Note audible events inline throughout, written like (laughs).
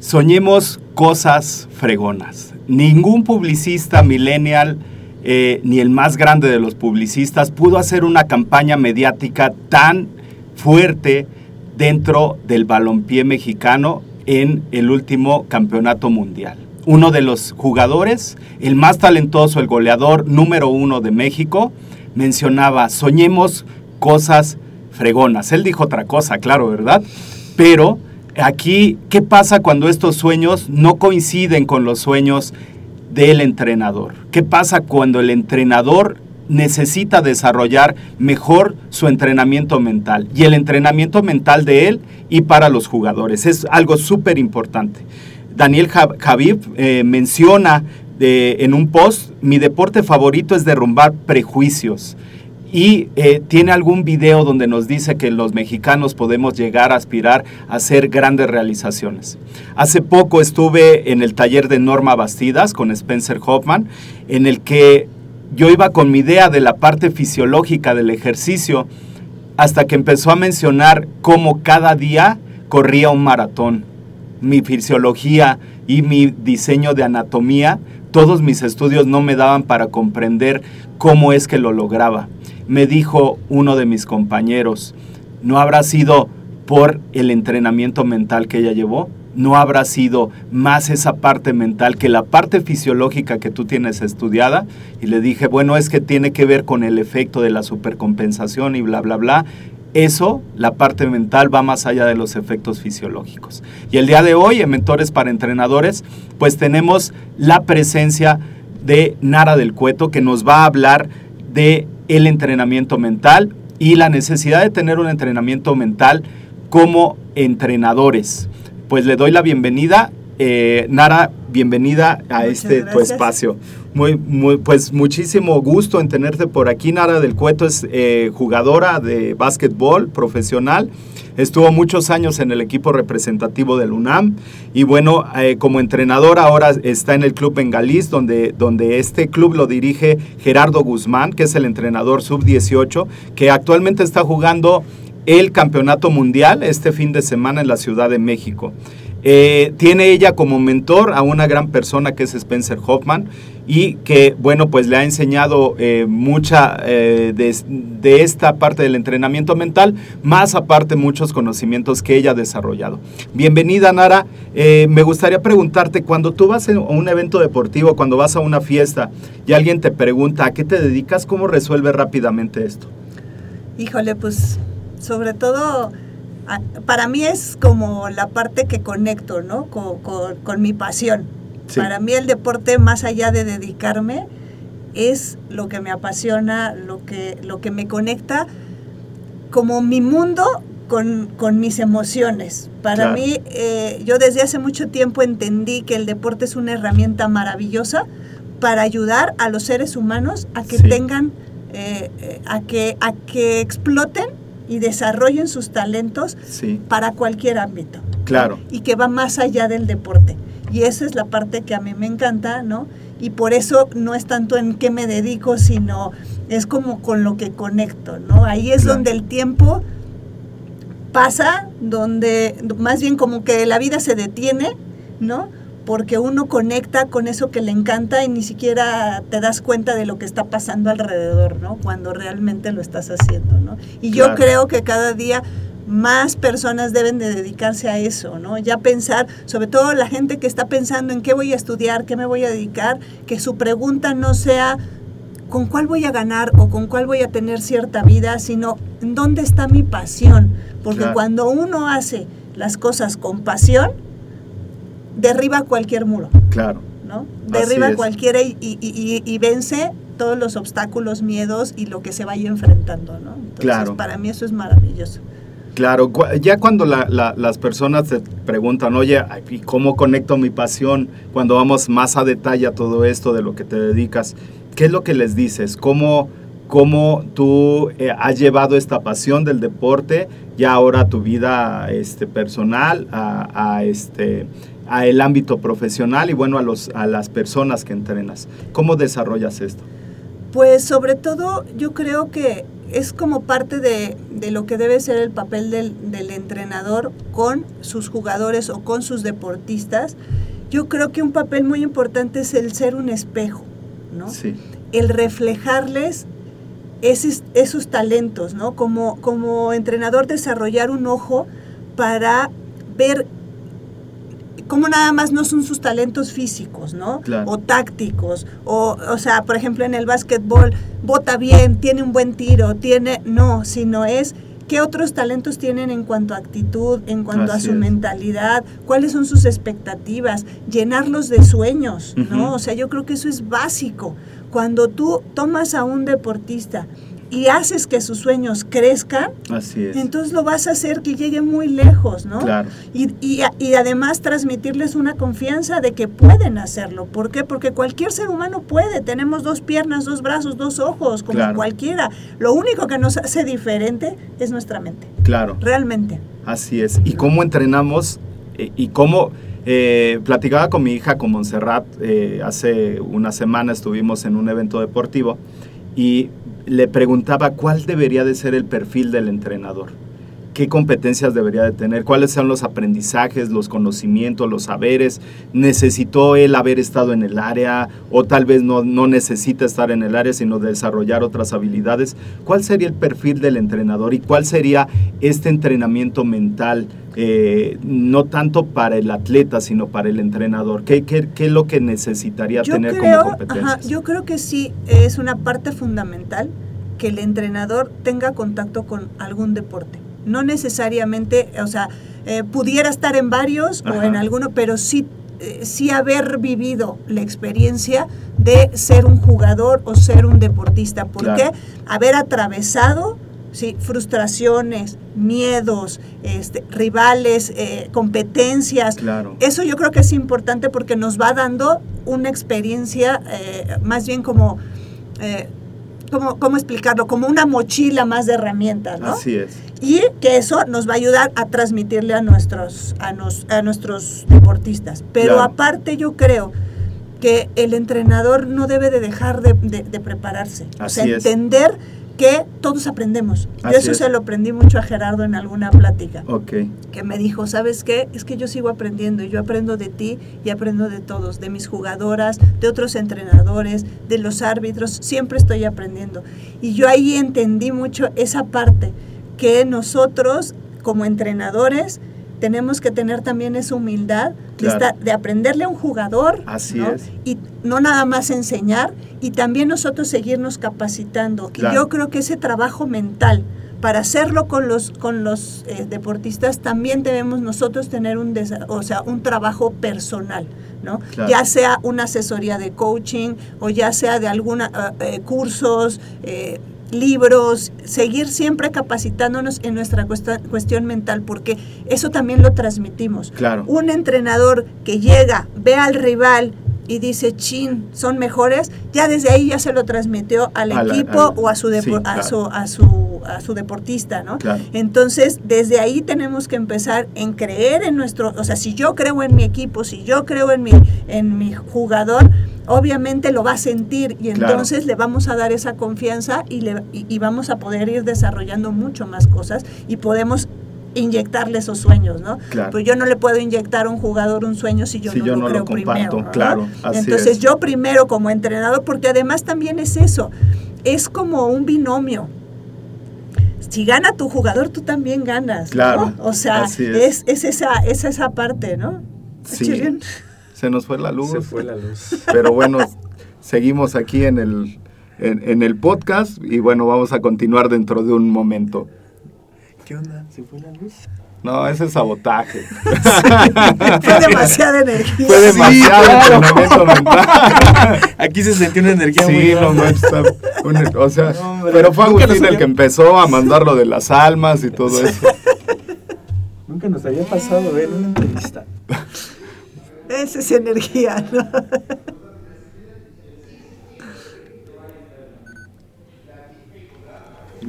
Soñemos cosas fregonas. Ningún publicista millennial, eh, ni el más grande de los publicistas, pudo hacer una campaña mediática tan fuerte dentro del balompié mexicano en el último campeonato mundial. Uno de los jugadores, el más talentoso, el goleador número uno de México, mencionaba, soñemos cosas fregonas. Él dijo otra cosa, claro, ¿verdad? Pero aquí, ¿qué pasa cuando estos sueños no coinciden con los sueños del entrenador? ¿Qué pasa cuando el entrenador necesita desarrollar mejor su entrenamiento mental y el entrenamiento mental de él y para los jugadores? Es algo súper importante. Daniel Javib eh, menciona de, en un post, mi deporte favorito es derrumbar prejuicios y eh, tiene algún video donde nos dice que los mexicanos podemos llegar a aspirar a hacer grandes realizaciones. Hace poco estuve en el taller de Norma Bastidas con Spencer Hoffman, en el que yo iba con mi idea de la parte fisiológica del ejercicio, hasta que empezó a mencionar cómo cada día corría un maratón. Mi fisiología y mi diseño de anatomía, todos mis estudios no me daban para comprender cómo es que lo lograba me dijo uno de mis compañeros, ¿no habrá sido por el entrenamiento mental que ella llevó? ¿No habrá sido más esa parte mental que la parte fisiológica que tú tienes estudiada? Y le dije, bueno, es que tiene que ver con el efecto de la supercompensación y bla, bla, bla. Eso, la parte mental, va más allá de los efectos fisiológicos. Y el día de hoy, en Mentores para Entrenadores, pues tenemos la presencia de Nara del Cueto, que nos va a hablar de el entrenamiento mental y la necesidad de tener un entrenamiento mental como entrenadores. Pues le doy la bienvenida. Eh, Nara, bienvenida a este tu espacio. Muy, muy, pues muchísimo gusto en tenerte por aquí. Nara del Cueto es eh, jugadora de básquetbol profesional Estuvo muchos años en el equipo representativo del UNAM y bueno, eh, como entrenador ahora está en el club Bengalís, donde, donde este club lo dirige Gerardo Guzmán, que es el entrenador sub-18, que actualmente está jugando el campeonato mundial este fin de semana en la Ciudad de México. Eh, tiene ella como mentor a una gran persona que es Spencer Hoffman y que, bueno, pues le ha enseñado eh, mucha eh, de, esta parte del entrenamiento mental, más aparte muchos conocimientos que ella ha desarrollado. Bienvenida, Nara. me gustaría preguntarte, cuando tú vas a un evento deportivo, cuando vas a una fiesta y alguien te pregunta a qué te dedicas, ¿cómo resuelves rápidamente esto? Híjole, pues sobre todo para mí es como la parte que conecto, ¿no? Con, mi pasión. Para mí el deporte, más allá de dedicarme, es lo que me apasiona, lo que, lo que me conecta como mi mundo con, con mis emociones. Para Claro. mí, eh, yo desde hace mucho tiempo entendí que el deporte es una herramienta maravillosa para ayudar a los seres humanos a que Sí. tengan, eh, eh, a, que, a que exploten y desarrollen sus talentos Sí, para cualquier ámbito. claro. Y que va más allá del deporte. Y esa es la parte que a mí me encanta, ¿no? Y por eso no es tanto en qué me dedico, sino es como con lo que conecto, ¿no? Ahí es Claro. donde el tiempo pasa, donde más bien como que la vida se detiene, ¿no? Porque uno conecta con eso que le encanta y ni siquiera te das cuenta de lo que está pasando alrededor, ¿no? Cuando realmente lo estás haciendo, ¿no? Y yo creo que cada día más personas deben de dedicarse a eso, ¿no? Ya pensar, sobre todo la gente que está pensando en qué voy a estudiar, qué me voy a dedicar, que su pregunta no sea con cuál voy a ganar o con cuál voy a tener cierta vida, sino en dónde está mi pasión. Porque Claro. cuando uno hace las cosas con pasión, derriba cualquier muro, Claro. ¿no? Derriba es. cualquiera y, y- y- y vence todos los obstáculos, miedos y lo que se vaya enfrentando, ¿no? Entonces, Claro. para mí eso es maravilloso. Claro, ya cuando la- la- las personas te preguntan, oye, ¿y cómo conecto mi pasión? Cuando vamos más a detalle a todo esto de lo que te dedicas, ¿qué es lo que les dices? ¿Cómo, cómo tú eh, has llevado esta pasión del deporte ya ahora a tu vida este, personal, a, a, este, a el ámbito profesional y bueno, a, los, a las personas que entrenas? ¿Cómo desarrollas esto? Pues sobre todo yo creo que es como parte de, de lo que debe ser el papel del, del entrenador con sus jugadores o con sus deportistas. Yo creo que un papel muy importante es el ser un espejo, ¿no? Sí, El reflejarles esos, esos talentos, ¿no? Como, como entrenador desarrollar un ojo para ver cómo nada más no son sus talentos físicos, ¿no? Claro. O tácticos, o, o sea, por ejemplo, en el básquetbol, bota bien, tiene un buen tiro, tiene, no, sino es qué otros talentos tienen en cuanto a actitud, en cuanto Así a su es. mentalidad, cuáles son sus expectativas, llenarlos de sueños, ¿no? O sea, yo creo que eso es básico. Cuando tú tomas a un deportista y haces que sus sueños crezcan, así es. entonces lo vas a hacer que llegue muy lejos, ¿no? Claro. Y, y, y además transmitirles una confianza de que pueden hacerlo. ¿Por qué? Porque cualquier ser humano puede. Tenemos dos piernas, dos brazos, dos ojos, como Claro. cualquiera. Lo único que nos hace diferente es nuestra mente. Claro. Realmente. Así es. ¿Y cómo entrenamos? Eh, ¿Y cómo? eh, platicaba con mi hija, con Montserrat, eh, hace una semana estuvimos en un evento deportivo y le preguntaba cuál debería de ser el perfil del entrenador. ¿Qué competencias debería de tener? ¿Cuáles son los aprendizajes, los conocimientos, los saberes? ¿Necesitó él haber estado en el área o tal vez no, no necesita estar en el área, sino desarrollar otras habilidades? ¿Cuál sería el perfil del entrenador y cuál sería este entrenamiento mental, eh, no tanto para el atleta, sino para el entrenador? ¿Qué, qué, qué es lo que necesitaría Yo tener creo, como competencias? ajá, yo creo que sí es una parte fundamental que el entrenador tenga contacto con algún deporte. No necesariamente, o sea, eh, pudiera estar en varios o en alguno, pero sí, eh, sí haber vivido la experiencia de ser un jugador o ser un deportista. ¿Por Claro. qué? Haber atravesado sí, frustraciones, miedos, este, rivales, eh, competencias, Claro. eso yo creo que es importante porque nos va dando una experiencia eh, más bien como, eh, como, ¿cómo explicarlo? Como una mochila más de herramientas, ¿no? Así es. Y que eso nos va a ayudar a transmitirle a nuestros, a nos- a nuestros deportistas. Pero Claro. aparte yo creo que el entrenador no debe de dejar de, de- de prepararse. o sea, Así es. Que todos aprendemos. Yo Así eso es. se lo aprendí mucho a Gerardo en alguna plática Ok. que me dijo, ¿sabes qué? Es que yo sigo aprendiendo y yo aprendo de ti y aprendo de todos, de mis jugadoras, de otros entrenadores, de los árbitros, siempre estoy aprendiendo. Y yo ahí entendí mucho esa parte, que nosotros como entrenadores tenemos que tener también esa humildad de, Claro. estar- de aprenderle a un jugador Así ¿no? es. y no nada más enseñar y también nosotros seguirnos capacitando. Claro. Y yo creo que ese trabajo mental para hacerlo con los con los eh, deportistas también debemos nosotros tener un o sea un trabajo personal no Claro. ya sea una asesoría de coaching o ya sea de alguna cursos eh, libros, seguir siempre capacitándonos en nuestra cuestión mental, porque eso también lo transmitimos. Claro. Un entrenador que llega, ve al rival y dice, chin, son mejores, ya desde ahí ya se lo transmitió al equipo o a su, a, su, a, su, a su deportista, ¿no? Entonces, desde ahí tenemos que empezar en creer en nuestro, o sea, si yo creo en mi equipo, si yo creo en mi, en mi jugador, obviamente lo va a sentir y entonces le vamos a dar esa confianza y, le, y, vamos a poder ir desarrollando mucho más cosas y podemos inyectarle esos sueños, ¿no? Pues yo no le puedo inyectar a un jugador un sueño si yo no, lo creo primero. Claro, Entonces yo primero como entrenador, porque además también es eso, es como un binomio. Si gana tu jugador, tú también ganas. Claro. O sea, es. Es, esa, es esa parte, ¿no? Sí. Se nos fue la luz. Se fue la luz. Pero bueno, seguimos aquí en el, en, el podcast y bueno, vamos a continuar dentro de un momento. ¿Qué onda? ¿Se fue la luz? No, ese es sabotaje. (laughs) fue demasiada energía. Fue demasiado mental. Aquí se sintió una energía sí, muy no, no, o sea, pero fue Agustín el que empezó a mandar lo de las almas y todo eso. (laughs) Nunca nos había pasado ver una entrevista. (laughs) Esa es energía, ¿no?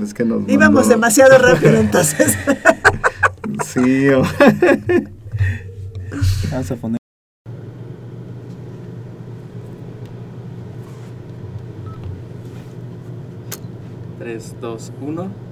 Es que nos Íbamos demasiado (laughs) rápido entonces. sí. (laughs) Vamos a poner. Tres, dos, uno.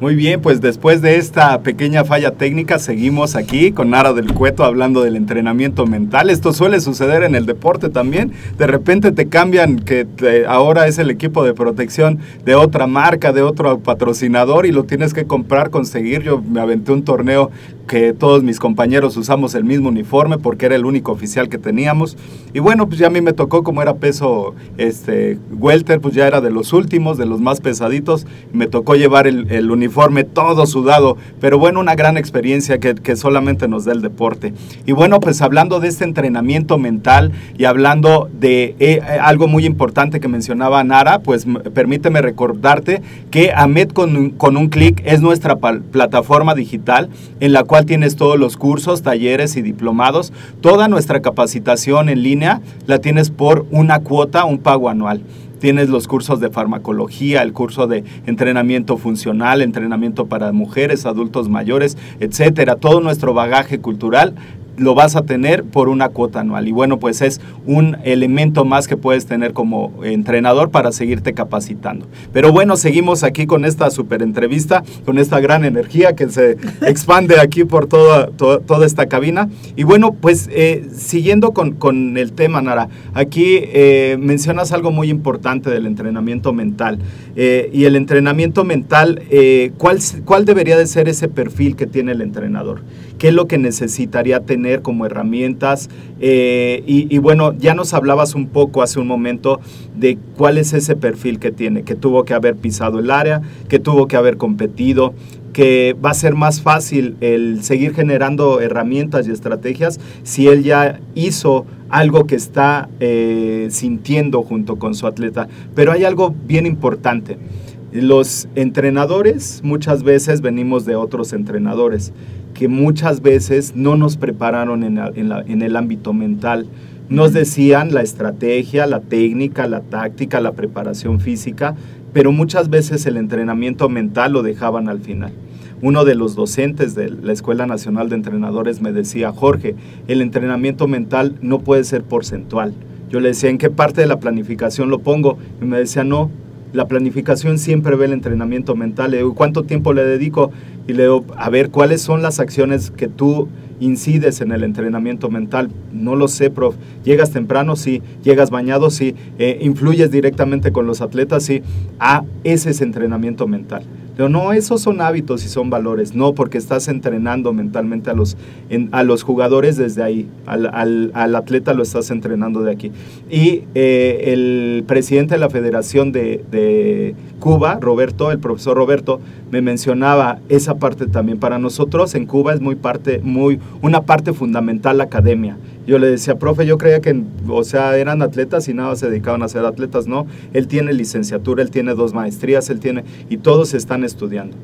Muy bien, pues después de esta pequeña falla técnica seguimos aquí con Nara del Cueto hablando del entrenamiento mental. Esto suele suceder en el deporte también. De repente te cambian que ahora es el equipo de protección de otra marca, de otro patrocinador y lo tienes que comprar, conseguir. Yo me aventé un torneo que todos mis compañeros usamos el mismo uniforme porque era el único oficial que teníamos. Y bueno, pues ya a mí me tocó como era peso este welter, pues ya era de los últimos, de los más pesaditos. Me tocó llevar el, el uniforme todo sudado, pero bueno, una gran experiencia que, que, solamente nos da el deporte. Y bueno, pues hablando de este entrenamiento mental y hablando de eh, algo muy importante que mencionaba Nara, pues permíteme recordarte que AMED con, con un clic es nuestra plataforma digital en la cual tienes todos los cursos, talleres y diplomados. Toda nuestra capacitación en línea la tienes por una cuota, un pago anual tienes los cursos de farmacología, el curso de entrenamiento funcional, entrenamiento para mujeres, adultos mayores, etcétera. Todo nuestro bagaje cultural lo vas a tener por una cuota anual. Y bueno, pues es un elemento más que puedes tener como entrenador para seguirte capacitando. Pero bueno, seguimos aquí con esta super entrevista, con esta gran energía que se (laughs) expande aquí por toda, toda, esta cabina. Y bueno, pues eh, siguiendo con, el tema, Nara, aquí eh, mencionas algo muy importante del entrenamiento mental. Eh, y el entrenamiento mental, ¿cuál, ¿cuál debería de ser ese perfil que tiene el entrenador? ¿Qué es lo que necesitaría tener? como herramientas. Eh, y, bueno, ya nos hablabas un poco hace un momento de cuál es ese perfil que tiene, que tuvo que haber pisado el área, que tuvo que haber competido, que va a ser más fácil el seguir generando herramientas y estrategias si él ya hizo algo que está eh, sintiendo junto con su atleta. Pero hay algo bien importante. Los entrenadores muchas veces venimos de otros entrenadores que muchas veces no nos prepararon en, el ámbito mental. Nos decían la estrategia, la técnica, la táctica, la preparación física, pero muchas veces el entrenamiento mental lo dejaban al final. Uno de los docentes de la Escuela Nacional de Entrenadores me decía, Jorge, el entrenamiento mental no puede ser porcentual. Yo le decía, ¿en qué parte de la planificación lo pongo? Y me decía, no, la planificación siempre ve el entrenamiento mental. Le ¿cuánto tiempo le dedico? Y le digo, a ver, ¿cuáles son las acciones que tú incides en el entrenamiento mental? No lo sé, prof. ¿Llegas temprano? Sí. ¿Llegas bañado? Sí. Eh, ¿Influyes directamente con los atletas? Sí. Ah, ese es entrenamiento mental. Pero no, esos son hábitos y son valores. No, porque estás entrenando mentalmente a los, a los jugadores desde ahí. Al, atleta lo estás entrenando de aquí. Y eh, el presidente de la Federación de, de, Cuba, Roberto, el profesor Roberto, me mencionaba esa parte también. Para nosotros en Cuba es muy parte, muy, una parte fundamental la academia Yo le decía, profe, yo creía que, o sea, eran atletas y nada se dedicaban a ser atletas. No, él tiene licenciatura, él tiene dos maestrías, él tiene, y todos están estudiando.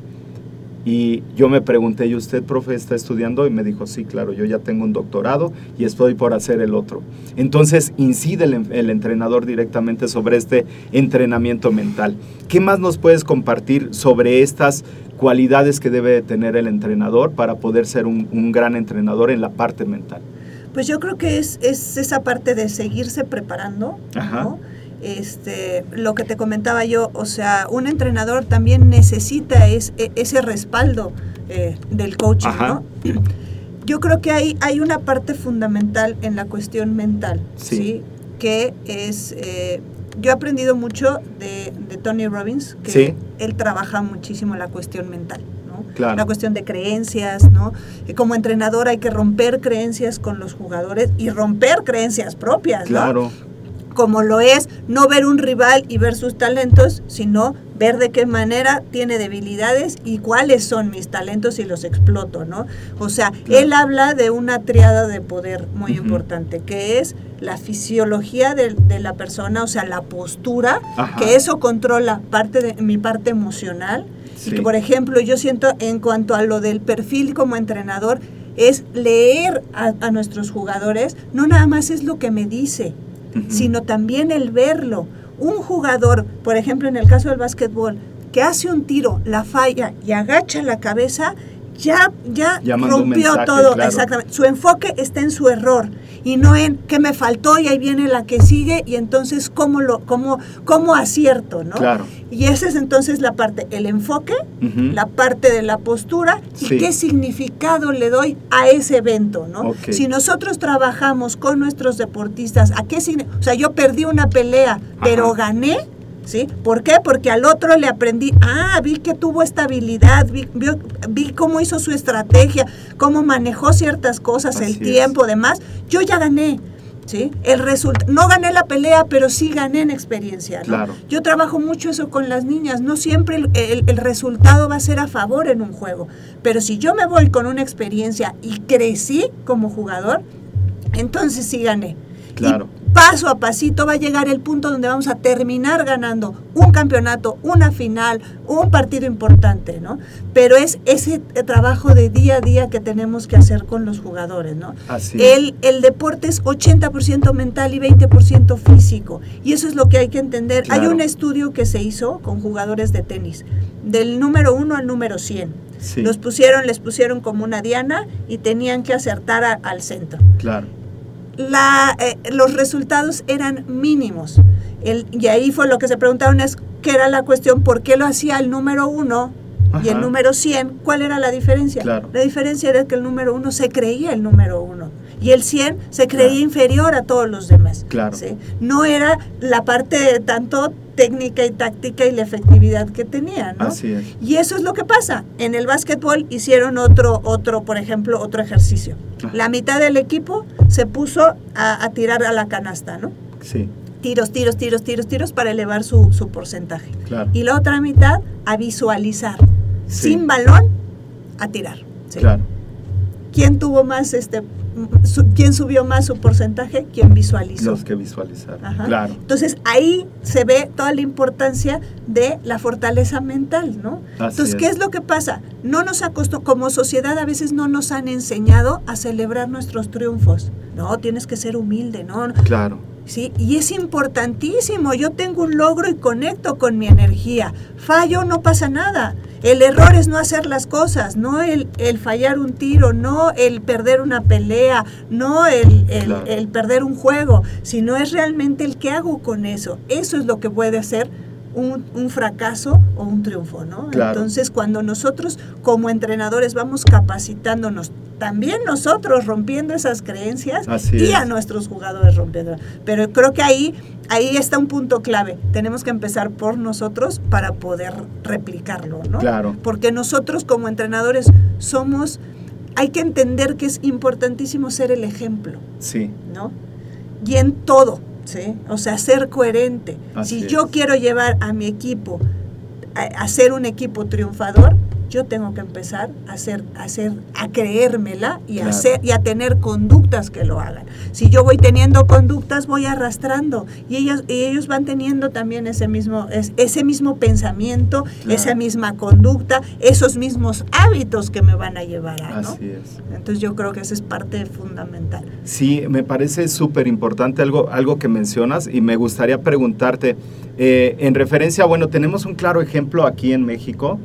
Y yo me pregunté, ¿y usted, profe, está estudiando? Y me dijo, sí, claro, yo ya tengo un doctorado y estoy por hacer el otro. Entonces, incide el, entrenador directamente sobre este entrenamiento mental. ¿Qué más nos puedes compartir sobre estas cualidades que debe tener el entrenador para poder ser un gran entrenador en la parte mental? Pues yo creo que es, es esa parte de seguirse preparando, Ajá. ¿no? Este, lo que te comentaba yo, o sea, un entrenador también necesita es, e- ese respaldo eh, del coaching, Ajá. ¿no? Yo creo que hay, hay una parte fundamental en la cuestión mental, Sí. ¿sí? Que es, eh, yo he aprendido mucho de, de Tony Robbins, que Sí. él trabaja muchísimo la cuestión mental, ¿no? Claro. La cuestión de creencias, ¿no? Que como entrenador hay que romper creencias con los jugadores y romper creencias propias, ¿no? Claro, como lo es no ver un rival y ver sus talentos, sino ver de qué manera tiene debilidades y cuáles son mis talentos y los exploto, ¿no? O sea, Claro. él habla de una triada de poder muy Ujú. importante, que es la fisiología de, de la persona, o sea, la postura, Ajá. que eso controla parte de mi parte emocional. Sí. Y que, por ejemplo, yo siento en cuanto a lo del perfil como entrenador, es leer a, a nuestros jugadores, no nada más es lo que me dice, sino también el verlo. Un jugador, por ejemplo, en el caso del básquetbol, que hace un tiro, la falla y agacha la cabeza, ya, ya rompió mensaje, todo. claro. Exactamente. Su enfoque está en su error y no en que me faltó y ahí viene la que sigue y entonces cómo lo, cómo, cómo acierto, ¿no? Claro. Y esa es entonces la parte, el enfoque, la parte de la postura y Sí. qué significado le doy a ese evento, ¿no? Si nosotros trabajamos con nuestros deportistas, ¿a qué signi- O sea, yo perdí una pelea, pero gané, ¿sí? ¿Por qué? Porque al otro le aprendí, ah, vi que tuvo estabilidad, vi, vio- vi cómo hizo su estrategia, cómo manejó ciertas cosas, Así el es. tiempo, demás. Yo ya gané. ¿Sí? El resulta no gané la pelea, pero sí gané en experiencia. ¿no? Claro. Yo trabajo mucho eso con las niñas. No siempre el, el- el resultado va a ser a favor en un juego. Pero si yo me voy con una experiencia y crecí como jugador, entonces sí gané. Claro. Y paso a pasito va a llegar el punto donde vamos a terminar ganando un campeonato, una final, un partido importante, ¿no? Pero es ese trabajo de día a día que tenemos que hacer con los jugadores, ¿no? Así es. El, el deporte es 80% mental y 20% físico. Y eso es lo que hay que entender. Hay un estudio que se hizo con jugadores de tenis, del número 1 al número 100. Sí. Los pusieron, les pusieron como una diana y tenían que acertar a- al centro Claro. La, eh, los resultados eran mínimos. El, y ahí fue lo que se preguntaron es qué era la cuestión, por qué lo hacía el número uno y el número 100, ¿cuál era la diferencia? Claro. La diferencia era que el número uno se creía el número uno y el 100 se creía Claro. inferior a todos los demás. Claro. ¿sí? No era la parte de tanto técnica y táctica y la efectividad que tenía, ¿no? Así es. Y eso es lo que pasa. En el básquetbol hicieron otro, otro, por ejemplo, otro ejercicio. La mitad del equipo se puso a, a tirar a la canasta, ¿no? Sí. Tiros, tiros, tiros, tiros, tiros para elevar su, su porcentaje. Claro. Y la otra mitad a visualizar. Sí. Sin balón, a tirar. ¿sí? Claro. ¿Quién tuvo más, este, quién subió más su porcentaje? ¿Quién visualizó? Los que visualizaron. Ajá. Claro. Entonces ahí se ve toda la importancia de la fortaleza mental, ¿no? Así Entonces, ¿qué es. es lo que pasa? No nos acostumbramos, como sociedad a veces no nos han enseñado a celebrar nuestros triunfos. No, tienes que ser humilde, ¿no? Claro. Sí, y es importantísimo. Yo tengo un logro y conecto con mi energía. Fallo, no pasa nada. El error es no hacer las cosas, no el, el fallar un tiro, no el perder una pelea, no el, el- Claro. el perder un juego, sino es realmente el que hago con eso. Eso es lo que puede ser un, un fracaso o un triunfo, ¿no? Claro. Entonces, cuando nosotros como entrenadores vamos capacitándonos, también nosotros rompiendo esas creencias Así y a es. nuestros jugadores rompiendo. Pero creo que ahí, ahí está un punto clave. Tenemos que empezar por nosotros para poder replicarlo, ¿no? Claro. Porque nosotros como entrenadores somos, hay que entender que es importantísimo ser el ejemplo, Sí. ¿no? Y en todo, ¿sí? O sea, ser coherente. Así si es. yo quiero llevar a mi equipo a, a ser un equipo triunfador, yo tengo que empezar a hacer, a hacer, a creérmela y a hacer y a tener conductas que lo hagan. Si yo voy teniendo conductas, voy arrastrando y ellos, y ellos van teniendo también ese mismo, es- ese mismo pensamiento, Claro. esa misma conducta, esos mismos hábitos que me van a llevar a, ¿no? Así es. Entonces yo creo que esa es parte fundamental. Sí, me parece súper importante algo, algo que mencionas y me gustaría preguntarte, eh, en referencia, bueno, tenemos un claro ejemplo aquí en México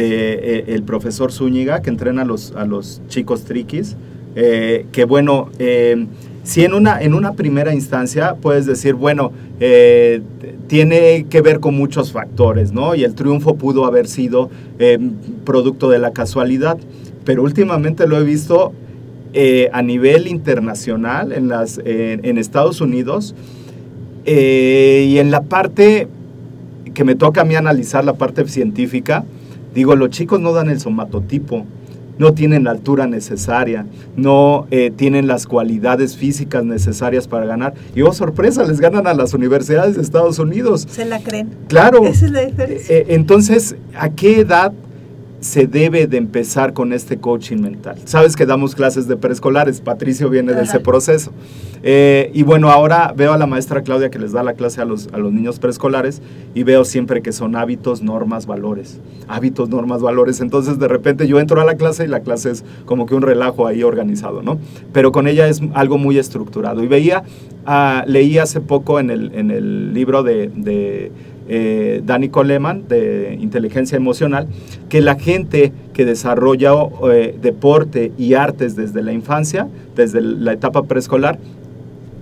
eh, el profesor Zúñiga que entrena a los, a los chicos triquis, eh, que bueno, eh, si en una, en una primera instancia puedes decir, bueno, tiene que ver con muchos factores, ¿no? Y el triunfo pudo haber sido producto de la casualidad, pero últimamente lo he visto a nivel internacional en, las, en- Estados Unidos y en la parte que me toca a mí analizar, la parte científica, digo, los chicos no dan el somatotipo, no tienen la altura necesaria, no eh, tienen las cualidades físicas necesarias para ganar. Y oh, sorpresa, les ganan a las universidades de Estados Unidos. Se la creen. Claro. Esa es la diferencia. Eh, entonces, ¿a qué edad se debe de empezar con este coaching mental? Sabes que damos clases de preescolares, Patricio viene de ese proceso. Eh, y bueno, ahora veo a la maestra Claudia que les da la clase a los, a los niños preescolares y veo siempre que son hábitos, normas, valores. Hábitos, normas, valores. Entonces de repente yo entro a la clase y la clase es como que un relajo ahí organizado, ¿no? Pero con ella es algo muy estructurado. Y veía, ah, leí hace poco en el, en el libro de, de eh, Danny Coleman de inteligencia emocional, que la gente que desarrolla eh, deporte y artes desde la infancia, desde la etapa preescolar,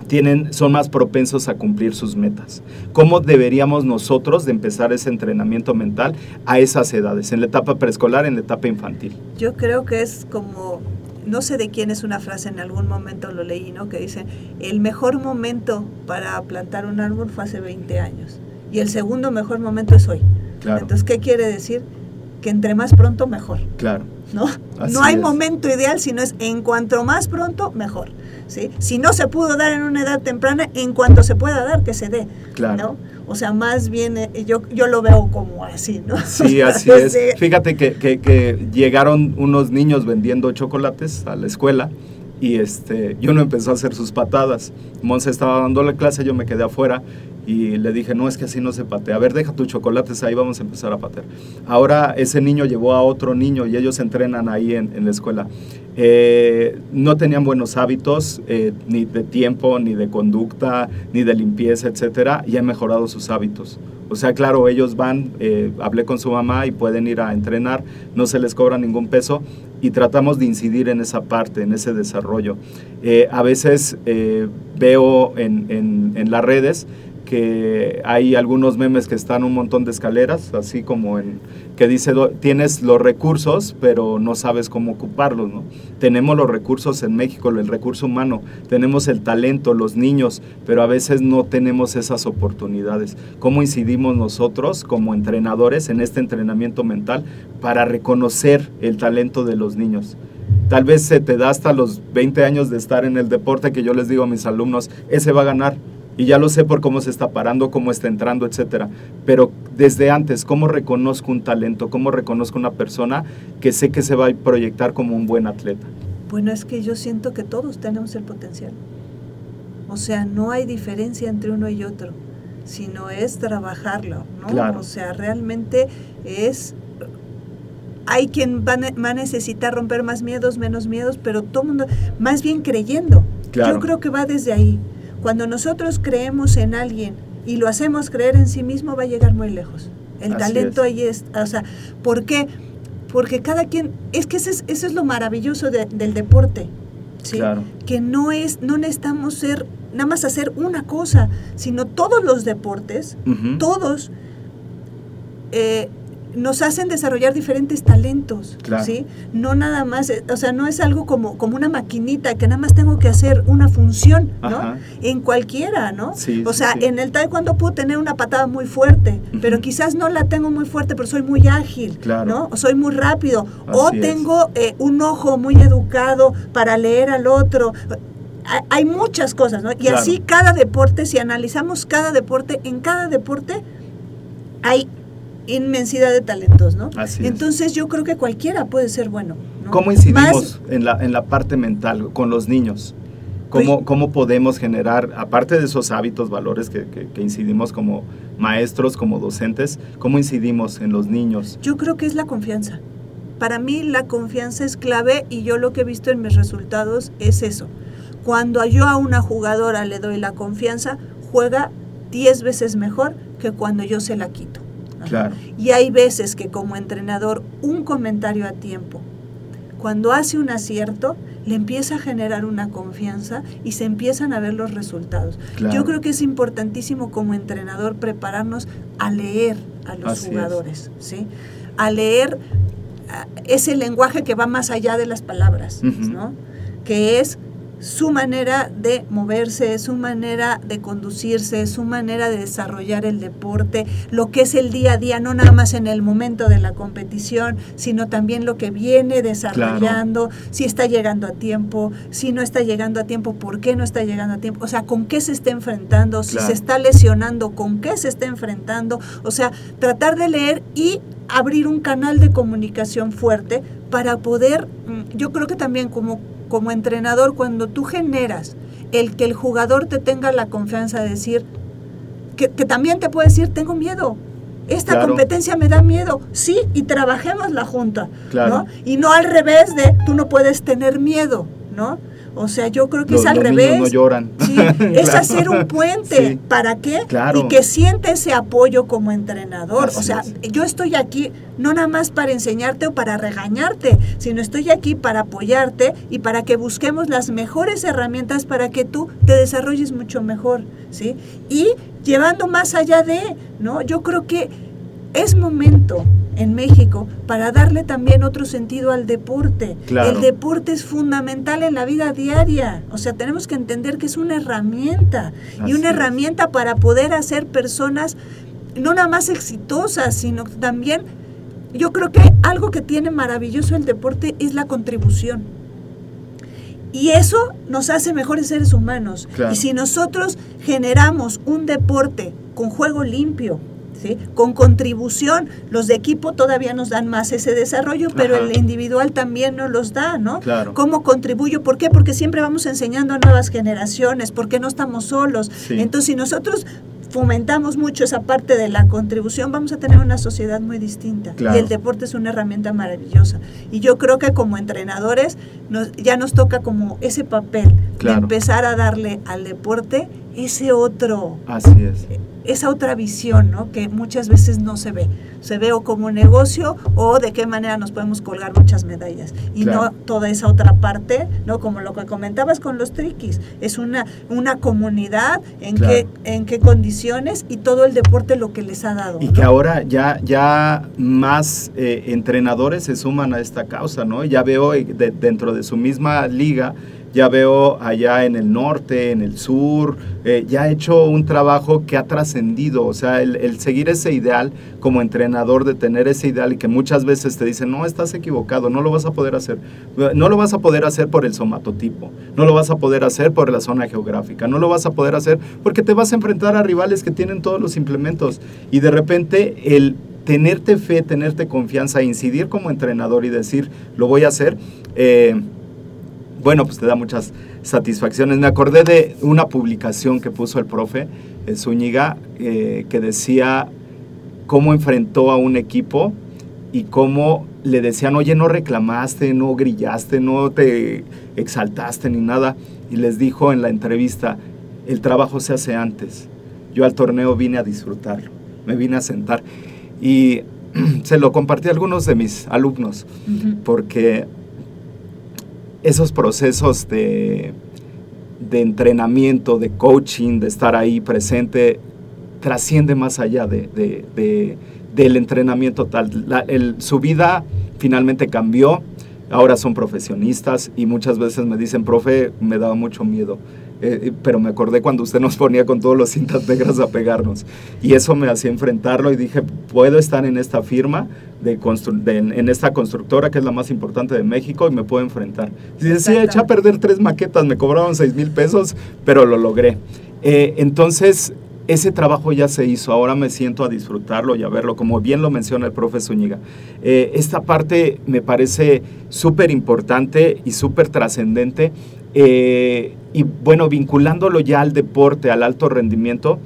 tienen, son más propensos a cumplir sus metas. ¿Cómo deberíamos nosotros de empezar ese entrenamiento mental a esas edades, en la etapa preescolar, en la etapa infantil? Yo creo que es como, no sé de quién es una frase, en algún momento lo leí, ¿no? Que dice, el mejor momento para plantar un árbol fue hace 20 años y el segundo mejor momento es hoy. Claro. Entonces, ¿qué quiere decir? Que entre más pronto, mejor, Claro. ¿no? Así no hay es. momento ideal, sino es en cuanto más pronto, mejor. ¿sí? Si no se pudo dar en una edad temprana, en cuanto se pueda dar, que se dé. Claro. ¿no? O sea, más bien eh, yo, yo lo veo como así, ¿no? (laughs) Sí, así (laughs) es. Fíjate que, que- que llegaron unos niños vendiendo chocolates a la escuela y este, y uno empezó a hacer sus patadas. Monse estaba dando la clase, yo me quedé afuera y le dije, no, es que así no se patea. A ver, deja tus chocolates ahí, vamos a empezar a patear. Ahora ese niño llevó a otro niño y ellos entrenan ahí en, en la escuela. Eh, no tenían buenos hábitos, eh, ni de tiempo, ni de conducta, ni de limpieza, etcétera, y han mejorado sus hábitos. O sea, claro, ellos van, eh, hablé con su mamá y pueden ir a entrenar, no se les cobra ningún peso y tratamos de incidir en esa parte, en ese desarrollo. Eh, a veces eh, veo en, en- en las redes que hay algunos memes que están un montón de escaleras, así como en que dice "Do- tienes los recursos, pero no sabes cómo ocuparlos, ¿no? Tenemos los recursos en México, el recurso humano, tenemos el talento, los niños, pero a veces no tenemos esas oportunidades. ¿Cómo incidimos nosotros como entrenadores en este entrenamiento mental para reconocer el talento de los niños? Tal vez se te da hasta los 20 años de estar en el deporte que yo les digo a mis alumnos, ese va a ganar. Y ya lo sé por cómo se está parando, cómo está entrando, etcétera. Pero desde antes, ¿cómo reconozco un talento? ¿Cómo reconozco una persona que sé que se va a proyectar como un buen atleta? Bueno, es que yo siento que todos tenemos el potencial. O sea, no hay diferencia entre uno y otro, sino es trabajarlo, ¿no? Claro. O sea, realmente es... Hay quien va, a ne- va a necesitar romper más miedos, menos miedos, pero todo mundo, más bien creyendo. Claro. Yo creo que va desde ahí. Cuando nosotros creemos en alguien y lo hacemos creer en sí mismo, va a llegar muy lejos. El Así talento es. ahí es, o sea, ¿por qué? Porque cada quien, es que eso es, eso es lo maravilloso de- del deporte, ¿sí? Claro. Que no es, no necesitamos ser, nada más hacer una cosa, sino todos los deportes, todos eh, nos hacen desarrollar diferentes talentos, Claro. ¿sí? No nada más, eh, o sea, no es algo como, como una maquinita que nada más tengo que hacer una función, ¿no? Ajá. En cualquiera, ¿no? Sí, o sea, sí. en el taekwondo puedo tener una patada muy fuerte, pero quizás no la tengo muy fuerte, pero soy muy ágil, Claro. ¿no? O soy muy rápido, o Así tengo eh, un ojo muy educado para leer al otro. Hay- Hay muchas cosas, ¿no? Y Claro. así cada deporte, si analizamos cada deporte, en cada deporte hay inmensidad de talentos, ¿no? Así es. Entonces yo creo que cualquiera puede ser bueno. ¿no? ¿Cómo incidimos Más- en, la, en la parte mental con los niños? ¿Cómo, ¿Cómo podemos generar, aparte de esos hábitos, valores que, que- que incidimos como maestros, como docentes, cómo incidimos en los niños? Yo creo que es la confianza. Para mí la confianza es clave y yo lo que he visto en mis resultados es eso. Cuando yo a una jugadora le doy la confianza, juega 10 veces mejor que cuando yo se la quito. Claro. Y hay veces que como entrenador un comentario a tiempo, cuando hace un acierto, le empieza a generar una confianza y se empiezan a ver los resultados. Claro. Yo creo que es importantísimo como entrenador prepararnos a leer a los Así es. jugadores, ¿sí? A leer ese lenguaje que va más allá de las palabras. ¿no? Que es su manera de moverse, su manera de conducirse, su manera de desarrollar el deporte, lo que es el día a día, no nada más en el momento de la competición, sino también lo que viene desarrollando, si está llegando a tiempo, si no está llegando a tiempo, por qué no está llegando a tiempo, o sea, con qué se está enfrentando, si Claro. se está lesionando, con qué se está enfrentando, o sea, tratar de leer y abrir un canal de comunicación fuerte para poder, mm, yo creo que también como, como entrenador, cuando tú generas el que el jugador te tenga la confianza de decir, que, que también te puede decir, tengo miedo, esta Claro. competencia me da miedo, sí, y trabajemos la junta, Claro. ¿no? Y no al revés de, tú no puedes tener miedo, ¿no? O sea, yo creo que Los- es al los niños revés. no lloran. Sí, es (laughs) Claro. hacer un puente. Sí. ¿Para qué? Claro. Y que siente ese apoyo como entrenador. o sea, es. yo estoy aquí no nada más para enseñarte o para regañarte, sino estoy aquí para apoyarte y para que busquemos las mejores herramientas para que tú te desarrolles mucho mejor, ¿sí? Y llevando más allá de, ¿no? Yo creo que es momento en México para darle también otro sentido al deporte. Claro. El deporte es fundamental en la vida diaria. O sea, tenemos que entender que es una herramienta y Así una es. herramienta para poder hacer personas no nada más exitosas, sino también yo creo que algo que tiene maravilloso el deporte es la contribución. Y eso nos hace mejores seres humanos. Claro. Y si nosotros generamos un deporte con juego limpio, ¿sí? con contribución, los de equipo todavía nos dan más ese desarrollo, pero Ajá. el individual también nos los da, ¿no? Claro. ¿Cómo contribuyo? ¿Por qué? Porque siempre vamos enseñando a nuevas generaciones, porque no estamos solos. Sí. Entonces, si nosotros fomentamos mucho esa parte de la contribución, vamos a tener una sociedad muy distinta. Claro. Y el deporte es una herramienta maravillosa. Y yo creo que como entrenadores nos- ya nos toca como ese papel Claro. de empezar a darle al deporte ese otro, Así es. Esa otra visión, ¿no? Que muchas veces no se ve. Se ve o como negocio o de qué manera nos podemos colgar muchas medallas. Y Claro. no toda esa otra parte, ¿no? Como lo que comentabas con los triquis. Es una, una comunidad, en, Claro. qué, en qué condiciones y todo el deporte lo que les ha dado. Y ¿no? que ahora ya, ya más eh, entrenadores se suman a esta causa, ¿no? Ya veo eh, de- dentro de su misma liga, ya veo allá en el norte, en el sur, eh, ya ha hecho un trabajo que ha trascendido, o sea, el, el seguir ese ideal como entrenador, de tener ese ideal y que muchas veces te dicen, no, estás equivocado, no lo vas a poder hacer, no lo vas a poder hacer por el somatotipo, no lo vas a poder hacer por la zona geográfica, no lo vas a poder hacer porque te vas a enfrentar a rivales que tienen todos los implementos y de repente el tenerte fe, tenerte confianza, incidir como entrenador y decir, lo voy a hacer, eh, bueno, pues te da muchas satisfacciones. Me acordé de una publicación que puso el profe eh, Zúñiga eh, que decía cómo enfrentó a un equipo y cómo le decían, oye, no reclamaste, no grillaste, no te exaltaste ni nada. Y les dijo en la entrevista, el trabajo se hace antes. Yo al torneo vine a disfrutarlo, me vine a sentar. Y (clears throat) se lo compartí a algunos de mis alumnos, porque esos procesos de, de entrenamiento, de coaching, de estar ahí presente, trasciende más allá de, de- de- del entrenamiento tal. Su vida finalmente cambió, ahora son profesionistas y muchas veces me dicen, profe, me daba mucho miedo. Eh, pero me acordé cuando usted nos ponía con todos los cintas negras a pegarnos. Y eso me hacía enfrentarlo y dije, puedo estar en esta firma, de constru- de- en, en esta constructora que es la más importante de México y me puedo enfrentar. Y decía, sí, eché a perder tres maquetas, me cobraron seis mil pesos, pero lo logré. Eh, entonces, ese trabajo ya se hizo, ahora me siento a disfrutarlo y a verlo, como bien lo menciona el profe Zúñiga. Eh, esta parte me parece súper importante y súper trascendente. Eh, y bueno, vinculándolo ya al deporte, al alto rendimiento,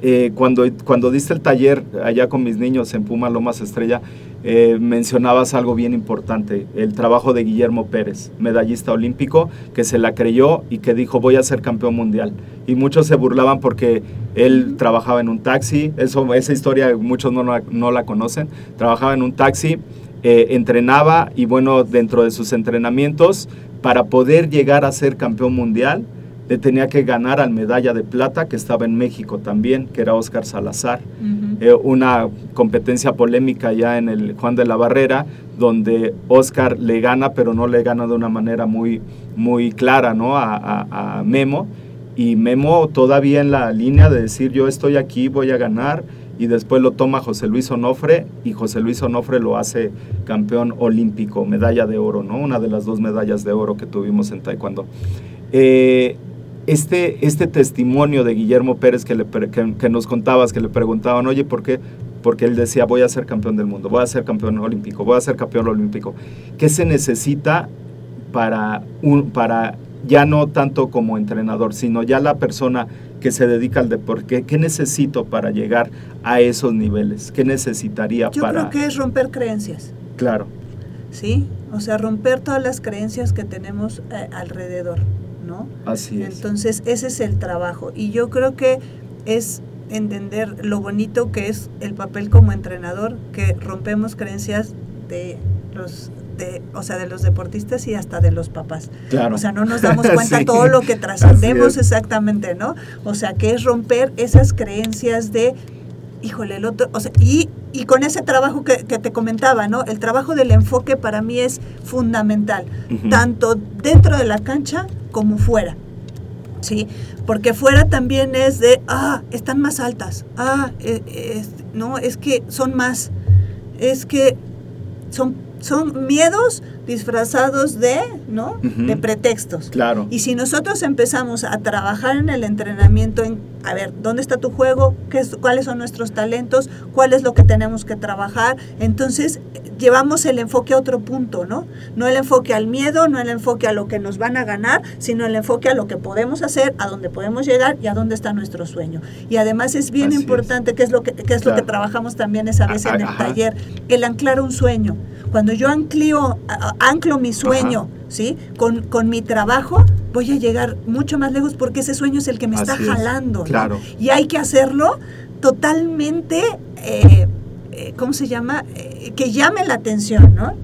eh, cuando, cuando diste el taller allá con mis niños en Puma Lomas Estrella, eh, mencionabas algo bien importante, el trabajo de Guillermo Pérez, medallista olímpico, que se la creyó y que dijo voy a ser campeón mundial. Y muchos se burlaban porque él trabajaba en un taxi, eso, esa historia muchos no, no la conocen, trabajaba en un taxi, entrenaba y bueno, dentro de sus entrenamientos, para poder llegar a ser campeón mundial, le tenía que ganar al medalla de plata que estaba en México también, que era Oscar Salazar. Eh, una competencia polémica ya en el Juan de la Barrera, donde Oscar le gana, pero no le gana de una manera muy, muy clara ¿no? a, Memo. Y Memo todavía en la línea de decir yo estoy aquí, voy a ganar, y después lo toma José Luis Onofre y José Luis Onofre lo hace campeón olímpico, medalla de oro, ¿no? Una de las dos medallas de oro que tuvimos en Taekwondo. Eh, este, este testimonio de Guillermo Pérez que, le, que, nos contabas, que le preguntaban, oye, ¿por qué? Porque él decía, voy a ser campeón del mundo, voy a ser campeón olímpico, voy a ser campeón olímpico. ¿Qué se necesita para, un, para ya no tanto como entrenador, sino ya la persona que se dedica al deporte? ¿Qué, necesito para llegar a esos niveles? ¿Qué necesitaría Yo para...? Yo creo que es romper creencias. Claro. Sí, o sea, romper todas las creencias que tenemos eh, alrededor. Así es. Entonces, ese es el trabajo. Y yo creo que es entender lo bonito que es el papel como entrenador, que rompemos creencias de los de, o sea, de los deportistas y hasta de los papás. Claro. O sea, no nos damos (laughs) cuenta todo lo que trascendemos exactamente, ¿no? O sea, que es romper esas creencias de, híjole, el otro, o sea, y, y con ese trabajo que, que, te comentaba, ¿no? El trabajo del enfoque para mí es fundamental, tanto dentro de la cancha como fuera. ¿Sí? Porque fuera también es de, ah, están más altas, ah, eh, no, es que son más, es que son, son miedos disfrazados de, ¿no? De pretextos. Claro. Y si nosotros empezamos a trabajar en el entrenamiento en, a ver, ¿dónde está tu juego? ¿Qué es, ¿Cuáles son nuestros talentos? ¿Cuál es lo que tenemos que trabajar? Entonces, llevamos el enfoque a otro punto, ¿no? No el enfoque al miedo, no el enfoque a lo que nos van a ganar, sino el enfoque a lo que podemos hacer, a dónde podemos llegar y a dónde está nuestro sueño. Y además es bien importante, que es lo que, es lo que trabajamos también esa vez en el taller, el anclar un sueño. Cuando yo anclio, anclo mi sueño, ¿sí? Con, con, mi trabajo, voy a llegar mucho más lejos porque ese sueño es el que me está jalando. Claro. Y hay que hacerlo totalmente, eh, eh, ¿cómo se llama? Eh, que llame la atención, ¿no?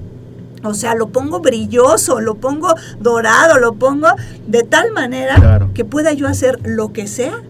O sea, lo pongo brilloso, lo pongo dorado, lo pongo de tal manera que pueda yo hacer lo que sea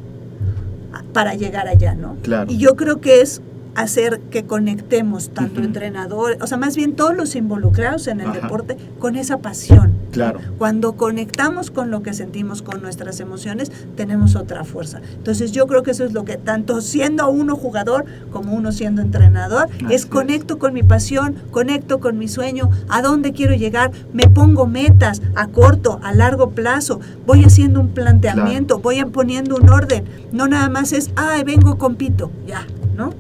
para llegar allá, ¿no? Claro. Y yo creo que es hacer que conectemos tanto entrenadores, o sea, más bien todos los involucrados en el deporte con esa pasión. Claro. Cuando conectamos con lo que sentimos, con nuestras emociones, tenemos otra fuerza. Entonces yo creo que eso es lo que tanto siendo uno jugador como uno siendo entrenador, es conecto con mi pasión, conecto con mi sueño, a dónde quiero llegar, me pongo metas a corto, a largo plazo, voy haciendo un planteamiento, voy poniendo un orden. No nada más es, ay, vengo, compito, ya, ¿no?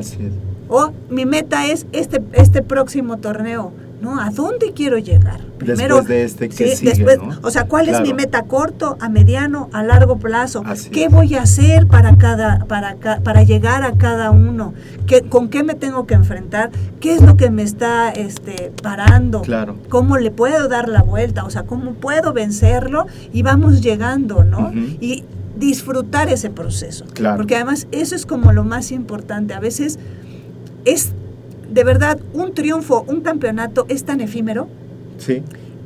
Así es. O mi meta es este, este próximo torneo. ¿no? ¿A dónde quiero llegar? Primero, después de este que sigue, O sea, ¿cuál es mi meta corto, a mediano, a largo plazo? ¿Qué voy a hacer para cada, para, para llegar a cada uno? ¿Qué, ¿Con qué me tengo que enfrentar? ¿Qué es lo que me está este, parando? Claro. ¿Cómo le puedo dar la vuelta? O sea, ¿cómo puedo vencerlo? Y vamos llegando, ¿no? Y disfrutar ese proceso. Porque además eso es como lo más importante. A veces es de verdad un triunfo, un campeonato es tan efímero. Sí.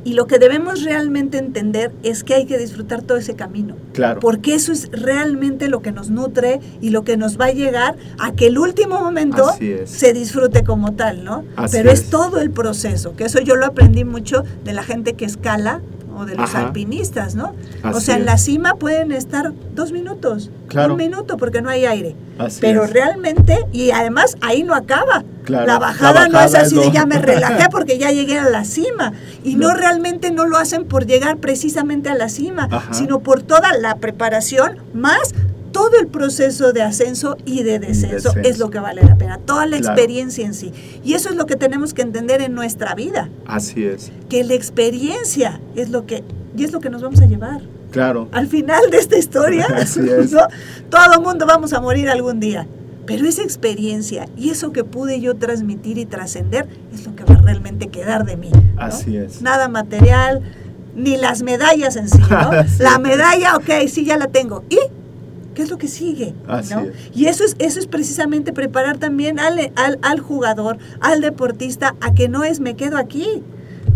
Y lo que debemos realmente entender es que hay que disfrutar todo ese camino. Claro. Porque eso es realmente lo que nos nutre y lo que nos va a llegar a que el último momento se disfrute como tal, ¿no? Pero es. es todo el proceso, que eso yo lo aprendí mucho de la gente que escala o de los alpinistas, ¿no? o sea, en la cima pueden estar dos minutos, un minuto, porque no hay aire. Pero realmente, y además ahí no acaba. La, bajada no es así de ya me (laughs) relajé porque ya llegué a la cima. Y no. realmente no lo hacen por llegar precisamente a la cima, sino por toda la preparación más todo el proceso de ascenso y de descenso, Descenso. es lo que vale la pena, toda la Claro. experiencia en sí. Y eso es lo que tenemos que entender en nuestra vida, Así es. que la experiencia es lo que, y es lo que nos vamos a llevar. Claro. Al final de esta historia. (laughs) (laughs) ¿no? todo mundo vamos a morir algún día. Pero esa experiencia y eso que pude yo transmitir y trascender es lo que va a realmente quedar de mí. ¿no? Así es. Nada material, ni las medallas en sí, ¿no? (laughs) La medalla, ok, sí, ya la tengo. ¿Y qué es lo que sigue? Así ¿no? es. Y eso es, eso es precisamente preparar también al, al, al jugador, al deportista, a que no es me quedo aquí.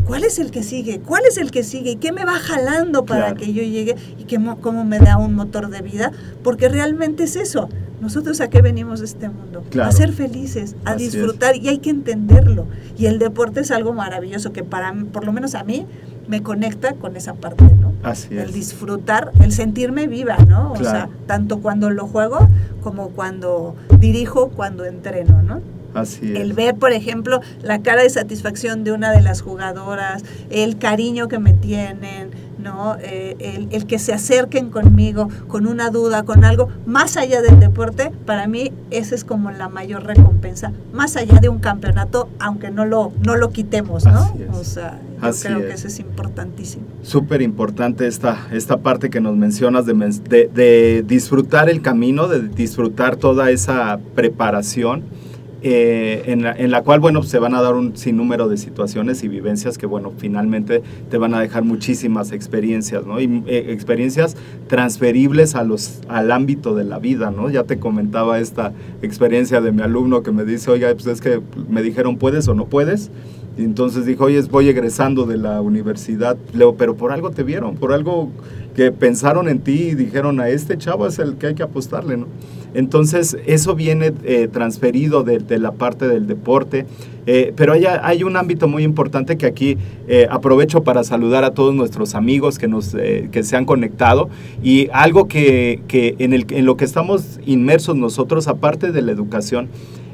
¿Cuál es el que sigue? ¿Cuál es el que sigue? ¿Y qué me va jalando para Claro. que yo llegue? ¿Y qué, cómo me da un motor de vida? Porque realmente es eso. Nosotros a qué venimos de este mundo? Claro. A ser felices, a Así es. disfrutar y hay que entenderlo. Y el deporte es algo maravilloso que para por lo menos a mí, me conecta con esa parte, ¿no? Así El disfrutar, el sentirme viva, ¿no? O sea, tanto cuando lo juego como cuando dirijo, cuando entreno, ¿no? Así es. El ver, por ejemplo, la cara de satisfacción de una de las jugadoras, el cariño que me tienen, ¿no? Eh, el, el que se acerquen conmigo con una duda, con algo, más allá del deporte, para mí esa es como la mayor recompensa, más allá de un campeonato, aunque no lo, no lo quitemos, ¿no? Así es. O sea, yo Así creo es. que eso es importantísimo. Súper importante esta, esta parte que nos mencionas de, de- de disfrutar el camino, de disfrutar toda esa preparación, eh, en, la, cual, bueno, se van a dar un sinnúmero de situaciones y vivencias que, bueno, finalmente te van a dejar muchísimas experiencias, ¿no? Y eh, experiencias transferibles a los, al ámbito de la vida, ¿no? Ya te comentaba esta experiencia de mi alumno que me dice, oiga, pues es que me dijeron, ¿puedes o no puedes? Y entonces dijo, oye, voy egresando de la universidad. Leo, pero por algo te vieron, por algo que pensaron en ti y dijeron, a este chavo es el que hay que apostarle, ¿no? Entonces, eso viene eh, transferido de, la parte del deporte. Eh, pero hay, hay un ámbito muy importante que aquí eh, aprovecho para saludar a todos nuestros amigos que, nos, que se han conectado. Y algo que, que en, el, en lo que estamos inmersos nosotros, aparte de la educación,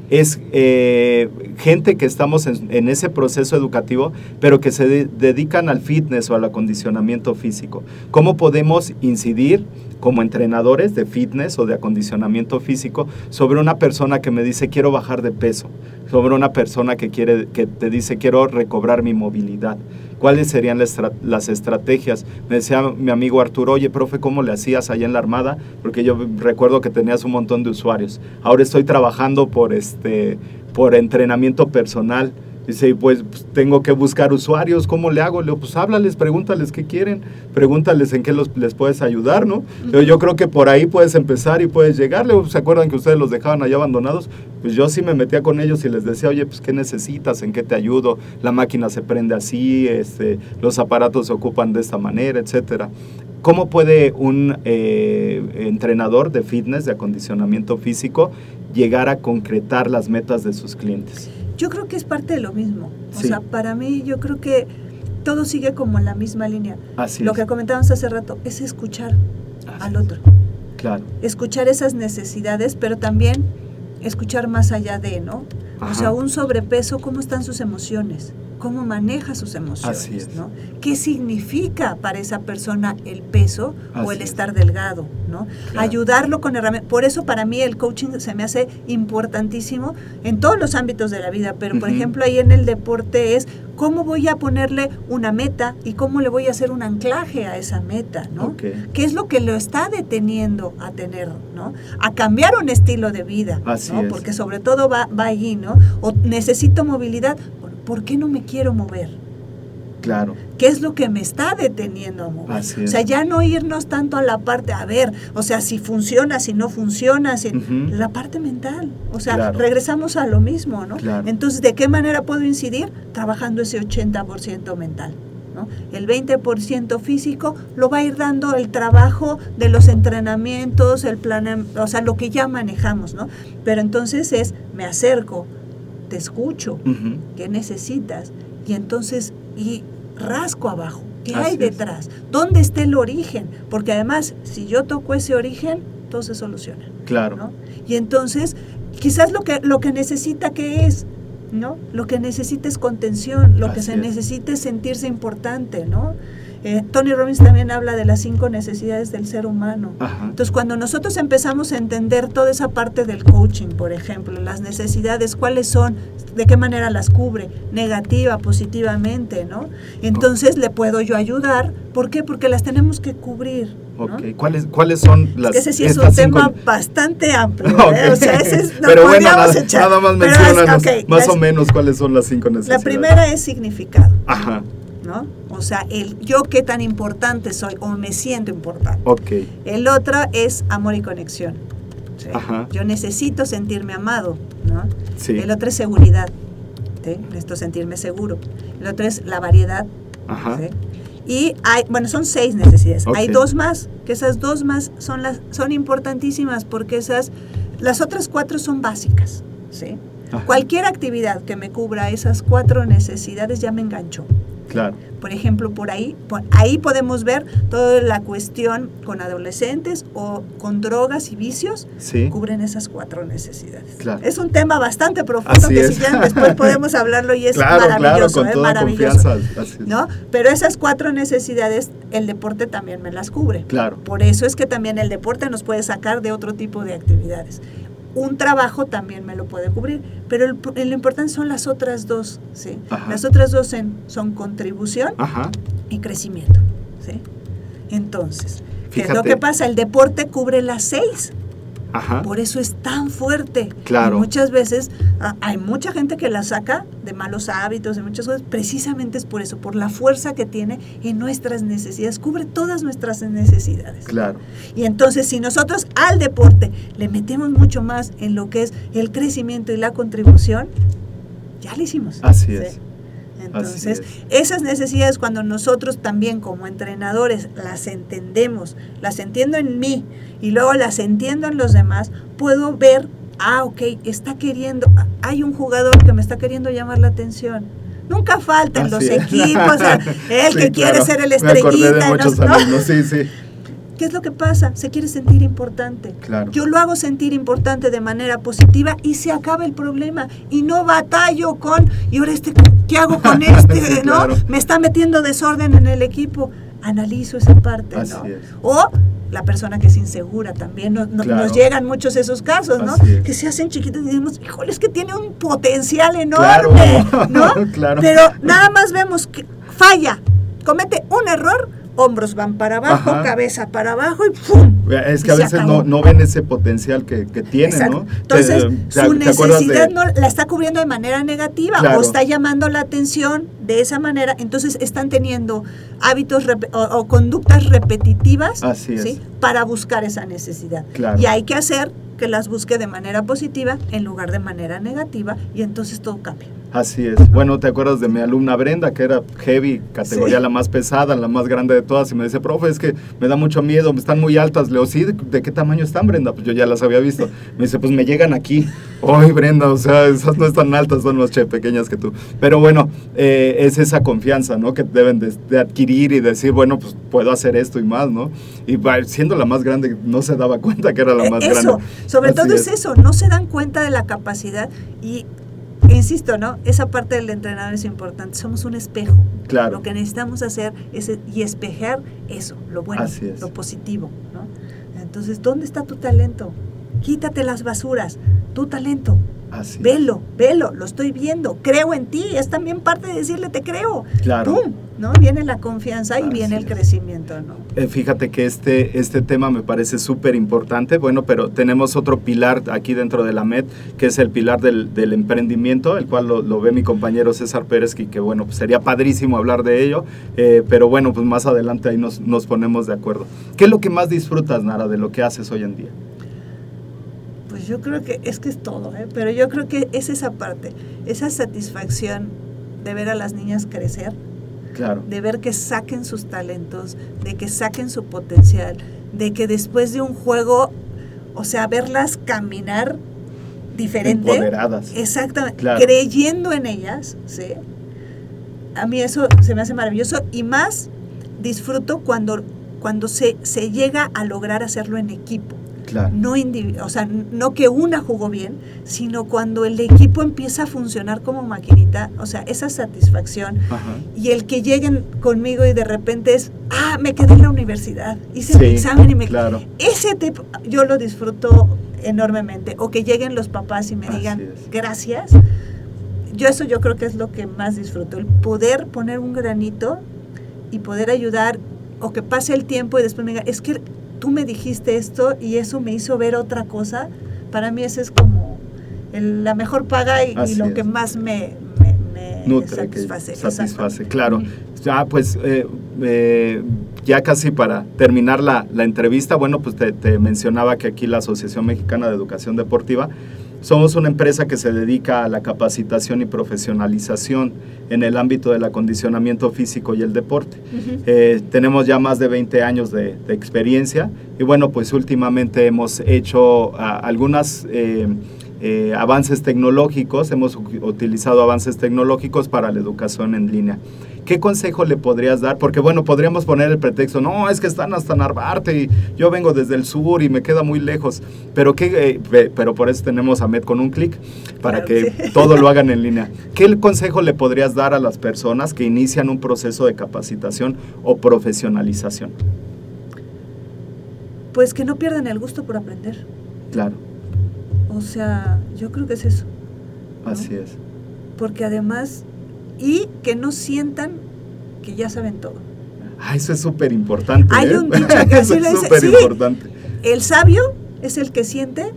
es eh, gente que estamos en, ese proceso educativo, pero que se de, dedican al fitness o al acondicionamiento físico. ¿Cómo podemos incidir como entrenadores de fitness o de acondicionamiento físico sobre una persona que me dice quiero bajar de peso, sobre una persona que, quiere, que te dice quiero recobrar mi movilidad? ¿Cuáles serían las, estrategias? Me decía mi amigo Arturo, oye, profe, ¿cómo le hacías allá en la Armada? Porque yo recuerdo que tenías un montón de usuarios. Ahora estoy trabajando por, este, por entrenamiento personal. Dice, pues, pues, tengo que buscar usuarios, ¿cómo le hago? Le digo, pues háblales, pregúntales qué quieren, pregúntales en qué los, les puedes ayudar, ¿no? Pero yo creo que por ahí puedes empezar y puedes llegarle. ¿Se acuerdan que ustedes los dejaban allá abandonados? Pues yo sí me metía con ellos y les decía, oye, pues ¿qué necesitas? ¿En qué te ayudo? La máquina se prende así, este, los aparatos se ocupan de esta manera, etcétera. ¿Cómo puede un eh, entrenador de fitness, de acondicionamiento físico, llegar a concretar las metas de sus clientes? Yo creo que es parte de lo mismo. O sí. sea, para mí yo creo que todo sigue como en la misma línea. Así lo es. que comentábamos hace rato es escuchar Así al es. otro. Claro. Escuchar esas necesidades, pero también escuchar más allá de, ¿no? Ajá. O sea, un sobrepeso, ¿cómo están sus emociones? ¿Cómo maneja sus emociones? Así es. ¿no? ¿Qué significa para esa persona el peso Así o el es. estar delgado? ¿no? Claro. Ayudarlo con herramientas. Por eso para mí el coaching se me hace importantísimo en todos los ámbitos de la vida, pero por Ujú. ejemplo ahí en el deporte es cómo voy a ponerle una meta y cómo le voy a hacer un anclaje a esa meta, ¿no? Ok. ¿Qué es lo que lo está deteniendo a tener, ¿no? A cambiar un estilo de vida, Así ¿no? es. Porque sobre todo va, va allí, ¿no? O necesito movilidad, ¿por qué no me quiero mover? Claro. ¿Qué es lo que me está deteniendo a mover? Así O sea, ya no irnos tanto a la parte, a ver, o sea, si funciona, si no funciona, si, la parte mental. O sea, Claro. regresamos a lo mismo, ¿no? Claro. Entonces, ¿de qué manera puedo incidir? Trabajando ese 80% mental. ¿no? El 20% físico lo va a ir dando el trabajo de los entrenamientos, el plan, o sea, lo que ya manejamos, ¿no? Pero entonces es, me acerco, te escucho. ¿Qué necesitas? Y entonces, y rasco abajo. ¿Qué Así hay es. detrás? ¿Dónde está el origen? Porque además, si yo toco ese origen, todo se soluciona. Claro. ¿no? Y entonces, quizás lo que, lo que necesita que es, ¿no? Lo que necesita es contención, lo que se es. necesita es sentirse importante, ¿no? Eh, Tony Robbins también habla de las cinco necesidades del ser humano. Ajá. Entonces, cuando nosotros empezamos a entender toda esa parte del coaching, por ejemplo, las necesidades, cuáles son, de qué manera las cubre, negativa, positivamente, ¿no? Entonces le puedo yo ayudar. ¿Por qué? Porque las tenemos que cubrir. ¿no? Ok, ¿Cuáles, ¿cuáles son las ese sí es un cinco- tema bastante amplio. ¿eh? (laughs) Ok. O sea, ese es, nos Pero bueno, nada, echar. nada más Pero es- menciónanos ok, más la- o menos cuáles son las cinco La necesidades. primera es significado, Ajá, ¿no? O sea, el yo qué tan importante soy o me siento importante. ok, El otro es amor y conexión. ¿sí? Yo necesito sentirme amado, ¿no? sí, El otro es seguridad. ¿sí? Necesito sentirme seguro. El otro es la variedad. ajá. Y hay, bueno, son seis necesidades. Hay Ok. dos más, que esas dos más son las son importantísimas porque esas las otras cuatro son básicas, ¿sí? Ajá. Cualquier actividad que me cubra esas cuatro necesidades ya me enganchó. Claro, Por ejemplo, por ahí, por ahí podemos ver toda la cuestión con adolescentes o con drogas y vicios, sí, cubren esas cuatro necesidades. Claro. Es un tema bastante profundo Así que es. si quieren después (laughs) podemos hablarlo y es claro, claro, maravilloso, con ¿eh? toda maravilloso. confianza, así es. ¿no? Pero esas cuatro necesidades el deporte también me las cubre. Claro, Por eso es que también el deporte nos puede sacar de otro tipo de actividades. Un trabajo también me lo puede cubrir, pero el- lo importante son las otras dos, ¿sí? Ajá. Las otras dos en- son contribución ajá, y crecimiento, ¿sí? Entonces, ¿qué es lo que pasa? El deporte cubre las seis, ajá, por eso es tan fuerte. Claro. Y muchas veces ah, hay mucha gente que la saca de malos hábitos, de muchas cosas, precisamente es por eso, por la fuerza que tiene en nuestras necesidades, cubre todas nuestras necesidades. claro, Y entonces si nosotros al deporte le metemos mucho más en lo que es el crecimiento y la contribución, ya lo hicimos. Así ¿sí? es. Entonces, esas necesidades cuando nosotros también como entrenadores las entendemos, las entiendo en mí y luego las entiendo en los demás, puedo ver, ah, ok, está queriendo, hay un jugador que me está queriendo llamar la atención. Nunca falta en los es. equipos, o sea, (laughs) el Sí, que quiere ser el Me acordé estrellita. de ¿no? muchos (laughs) ¿no? alumnos, sí, sí, ¿Qué es lo que pasa? Se quiere sentir importante. claro. Yo lo hago sentir importante de manera positiva y se acaba el problema. Y no batallo con, y ahora este, ¿qué hago con (laughs) este? Sí, ¿no? claro. Me está metiendo desorden en el equipo. Analizo esa parte, Así ¿no? es. O la persona que es insegura también. no- no- Claro. Nos llegan muchos esos casos, ¿no? Es. Que se hacen chiquitos y decimos, híjole, es que tiene un potencial Claro. enorme, ¿no? (laughs) Claro. Pero nada más vemos que falla, comete un error, hombros van para abajo, Ajá. cabeza para abajo y ¡pum! Es que a veces no, no ven ese potencial que, que tiene, Exacto. ¿no? Entonces, Te- te- su te acuerdas de- necesidad no la está cubriendo de manera negativa Claro. o está llamando la atención de esa manera. Entonces, están teniendo hábitos o, o conductas repetitivas Así para buscar esa necesidad. Claro. Y hay que hacer que las busque de manera positiva en lugar de manera negativa y entonces todo cambia. Así es. Bueno, ¿te acuerdas de mi alumna Brenda, que era heavy, categoría Sí. la más pesada, la más grande de todas? Y me dice, profe, es que me da mucho miedo, están muy altas. Le digo, sí, ¿de, qué tamaño están, Brenda? Pues yo ya las había visto. Me dice, pues me llegan aquí. Ay, Brenda, o sea, esas no están altas, son más che, pequeñas que tú. Pero bueno, eh, es esa confianza, ¿no? Que deben de, de adquirir y decir, bueno, pues puedo hacer esto y más, ¿no? Y siendo la más grande, no se daba cuenta que era la Eh, más eso, grande. sobre Así todo es. eso, no se dan cuenta de la capacidad y insisto, ¿no? Esa parte del entrenador es importante, somos un espejo. Claro. Lo que necesitamos hacer es y espejar eso, lo bueno, es. lo positivo, ¿no? Entonces, ¿dónde está tu talento? Quítate las basuras, tu talento. Así. Velo, velo, lo estoy viendo, creo en ti, es también parte de decirle te creo. Claro. ¡Pum! ¿No? Viene la confianza y Así viene el es. crecimiento, ¿no? Eh, Fíjate que este, este tema me parece súper importante, bueno, pero tenemos otro pilar aquí dentro de la MED, que es el pilar del, del emprendimiento, el cual lo, lo ve mi compañero César Pérez, y que bueno, pues sería padrísimo hablar de ello, eh, pero bueno, pues más adelante ahí nos, nos ponemos de acuerdo. ¿Qué es lo que más disfrutas, Nara, de lo que haces hoy en día? Pues yo creo que es que es todo, ¿eh? pero yo creo que es esa parte, esa satisfacción de ver a las niñas crecer, Claro, de ver que saquen sus talentos, de que saquen su potencial, de que después de un juego, o sea, verlas caminar diferente. empoderadas. Exactamente, Claro. creyendo en ellas, ¿sí? A mí eso se me hace maravilloso y más disfruto cuando, cuando se, se llega a lograr hacerlo en equipo. Claro. No o sea, no que una jugó bien, sino cuando el equipo empieza a funcionar como maquinita, o sea, esa satisfacción Ajá. y el que lleguen conmigo y de repente es, ah, me quedé en la universidad, hice Sí, mi examen y me claro. Ese tipo, yo lo disfruto enormemente. O que lleguen los papás y me Así digan, es. gracias. Yo eso yo creo que es lo que más disfruto, el poder poner un granito y poder ayudar o que pase el tiempo y después me digan, es que tú me dijiste esto y eso me hizo ver otra cosa. Para mí ese es como el- la mejor paga y, lo es. que más me, me- me nutre, que satisface. satisface, claro. Ya, pues, eh, eh, ya casi para terminar la, la entrevista, bueno, pues te, te mencionaba que aquí la Asociación Mexicana de Educación Deportiva somos una empresa que se dedica a la capacitación y profesionalización en el ámbito del acondicionamiento físico y el deporte. Eh, tenemos ya más de 20 años de, de experiencia y bueno, pues últimamente hemos hecho ah, algunas eh, eh, avances tecnológicos, hemos utilizado avances tecnológicos para la educación en línea. ¿Qué consejo le podrías dar? Porque bueno, podríamos poner el pretexto, no, es que están hasta Narvarte y yo vengo desde el sur y me queda muy lejos, pero, ¿qué, eh, pe- pero por eso tenemos a Med con un clic para Claro, que sí. (laughs) todo lo hagan en línea. ¿Qué consejo le podrías dar a las personas que inician un proceso de capacitación o profesionalización? Pues que no pierdan el gusto por aprender. Claro, O sea, yo creo que es eso. ¿no? así es. Porque además, y que no sientan que ya saben todo. Ah, eso es súper importante. Hay ¿eh? un dicho (laughs) que así es dice, súper sí. importante. El sabio es el que siente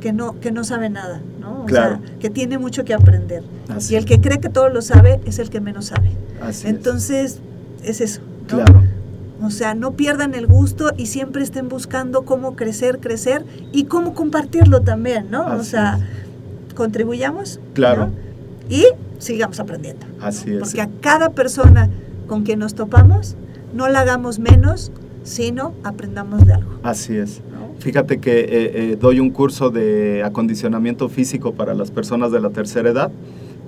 que no, que no sabe nada, ¿no? O Claro. sea, que tiene mucho que aprender. Así y el que cree que todo lo sabe es el que menos sabe. Así es. Entonces, es, eso. ¿no? Claro, O sea, no pierdan el gusto y siempre estén buscando cómo crecer, crecer y cómo compartirlo también, ¿no? o Así sea, es. contribuyamos. Claro. ¿no? Y sigamos aprendiendo. así es. Porque a cada persona con quien nos topamos, no la hagamos menos, sino aprendamos de algo. Así es. Fíjate que eh, eh, doy un curso de acondicionamiento físico para las personas de la tercera edad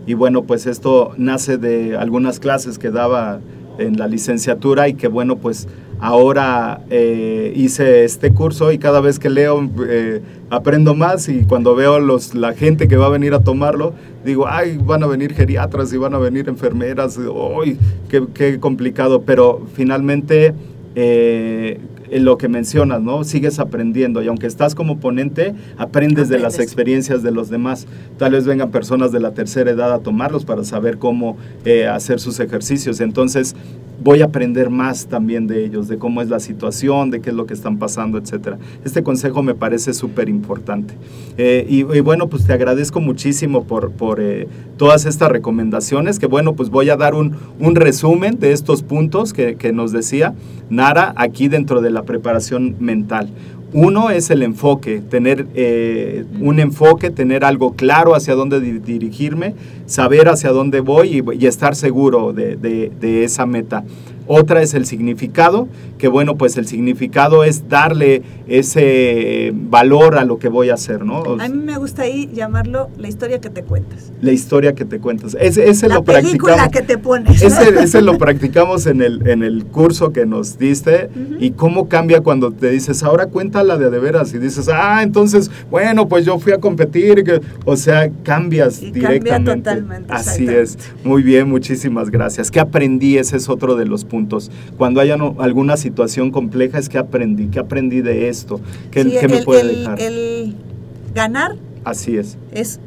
y bueno, pues esto nace de algunas clases que daba en la licenciatura y que bueno, pues ahora eh, hice este curso y cada vez que leo eh, aprendo más y cuando veo los, la gente que va a venir a tomarlo, digo, ay, van a venir geriatras y van a venir enfermeras, uy, qué, qué complicado, pero finalmente eh, en lo que mencionas, ¿no? Sigues aprendiendo y aunque estás como ponente, aprendes, de las experiencias de los demás. Tal vez vengan personas de la tercera edad a tomarlos para saber cómo eh, hacer sus ejercicios. Entonces, voy a aprender más también de ellos, de cómo es la situación, de qué es lo que están pasando, etcétera. Este consejo me parece súper importante. Eh, y, y bueno, pues te agradezco muchísimo por, por eh, todas estas recomendaciones, que bueno, pues voy a dar un, un resumen de estos puntos que, que nos decía Nara aquí dentro de la preparación mental. Uno es el enfoque, tener eh, un enfoque, tener algo claro hacia dónde di- dirigirme, saber hacia dónde voy y, y estar seguro de, de- de esa meta. Otra es el significado, que bueno, pues el significado es darle ese valor a lo que voy a hacer, ¿no? A mí me gusta ahí llamarlo la historia que te cuentas. La historia que te cuentas. Ese, ese la lo película practicamos. que te pones. ¿no? Ese, ese lo practicamos en el, en el curso que nos diste y cómo cambia cuando te dices, ahora cuéntala de de veras y dices, ah, entonces, bueno, pues yo fui a competir, o sea, cambias Y cambia directamente. totalmente, Así es, muy bien, muchísimas gracias. ¿Qué aprendí? Ese es otro de los puntos. Cuando haya no- alguna situación compleja es que aprendí, ¿qué aprendí de esto? ¿Qué, Sí, qué me el- puede el- dejar? El ganar Así es, es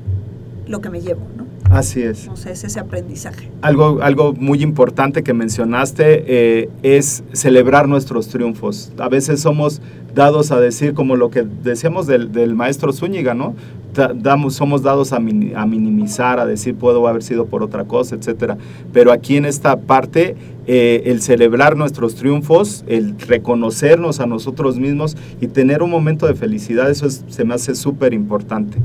lo que me llevo, ¿no? así es. O sea, es ese aprendizaje. Algo, algo muy importante que mencionaste eh, es celebrar nuestros triunfos. A veces somos dados a decir, como lo que decíamos del, del maestro Zúñiga, ¿no? Da- damos, somos dados a, mini- a minimizar, a decir puedo haber sido por otra cosa, etcétera. Pero aquí en esta parte, eh, el celebrar nuestros triunfos, el reconocernos a nosotros mismos y tener un momento de felicidad, eso es- se me hace súper importante.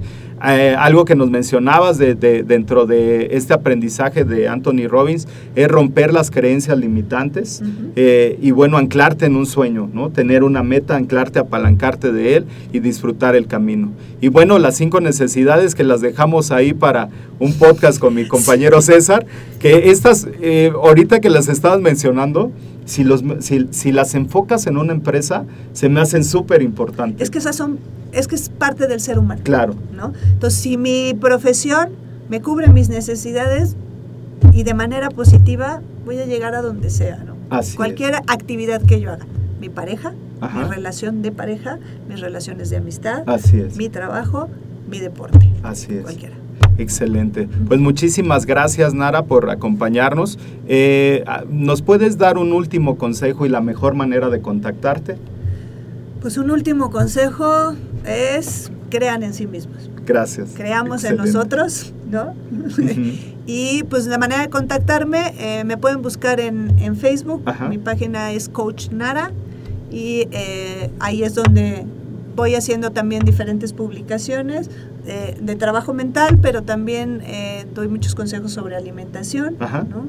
Eh, algo que nos mencionabas de, de- dentro de este aprendizaje de Anthony Robbins es romper las creencias limitantes eh, y bueno, anclarte en un sueño, ¿no? Tener una meta, anclarte, apalancarte de él y disfrutar el camino. Y bueno, las cinco necesidades que las dejamos ahí para un podcast con mi compañero César, que estas, ahorita que las estabas mencionando, si, los, si, si las enfocas en una empresa, se me hacen súper importantes. Es que esas son, es que es parte del ser humano. Claro. ¿no? Entonces, si mi profesión me cubre mis necesidades y de manera positiva, voy a llegar a donde sea, ¿no? Así Cualquier es. actividad que yo haga. Mi pareja, Ajá. mi relación de pareja, mis relaciones de amistad, Así es. mi trabajo, mi deporte. Así es. Cualquiera. Excelente. Pues muchísimas gracias, Nara, por acompañarnos. Eh, ah, ¿Nos puedes dar un último consejo y la mejor manera de contactarte? Pues un último consejo es crean en sí mismos. Gracias. Creamos Excelente. en nosotros, ¿no? (laughs) Y pues la manera de contactarme, eh, me pueden buscar en, en Facebook. Ajá. Mi página es Coach Nara y eh, ahí es donde voy haciendo también diferentes publicaciones eh, de trabajo mental, pero también eh, doy muchos consejos sobre alimentación, Ajá. ¿no?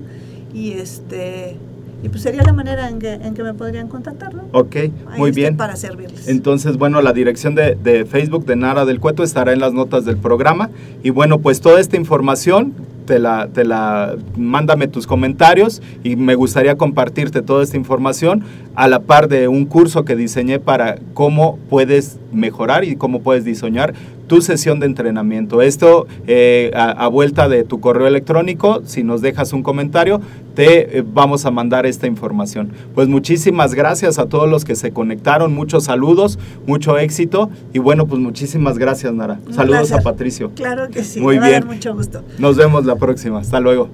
Y este y pues sería la manera en que, en que me podrían contactar, ¿no? Ok, Ahí muy bien. Para servirles. Entonces, bueno, la dirección de, de Facebook de Nara del Cueto estará en las notas del programa. Y bueno, pues toda esta información, te la, te la, mándame tus comentarios y me gustaría compartirte toda esta información a la par de un curso que diseñé para cómo puedes mejorar y cómo puedes diseñar tu sesión de entrenamiento. Esto eh, a, a vuelta de tu correo electrónico, si nos dejas un comentario, te eh, vamos a mandar esta información. Pues muchísimas gracias a todos los que se conectaron, muchos saludos, mucho éxito y bueno, pues muchísimas gracias Nara. Saludos a Patricio. Claro que sí, Muy bien. mucho gusto. Nos vemos la próxima. Hasta luego.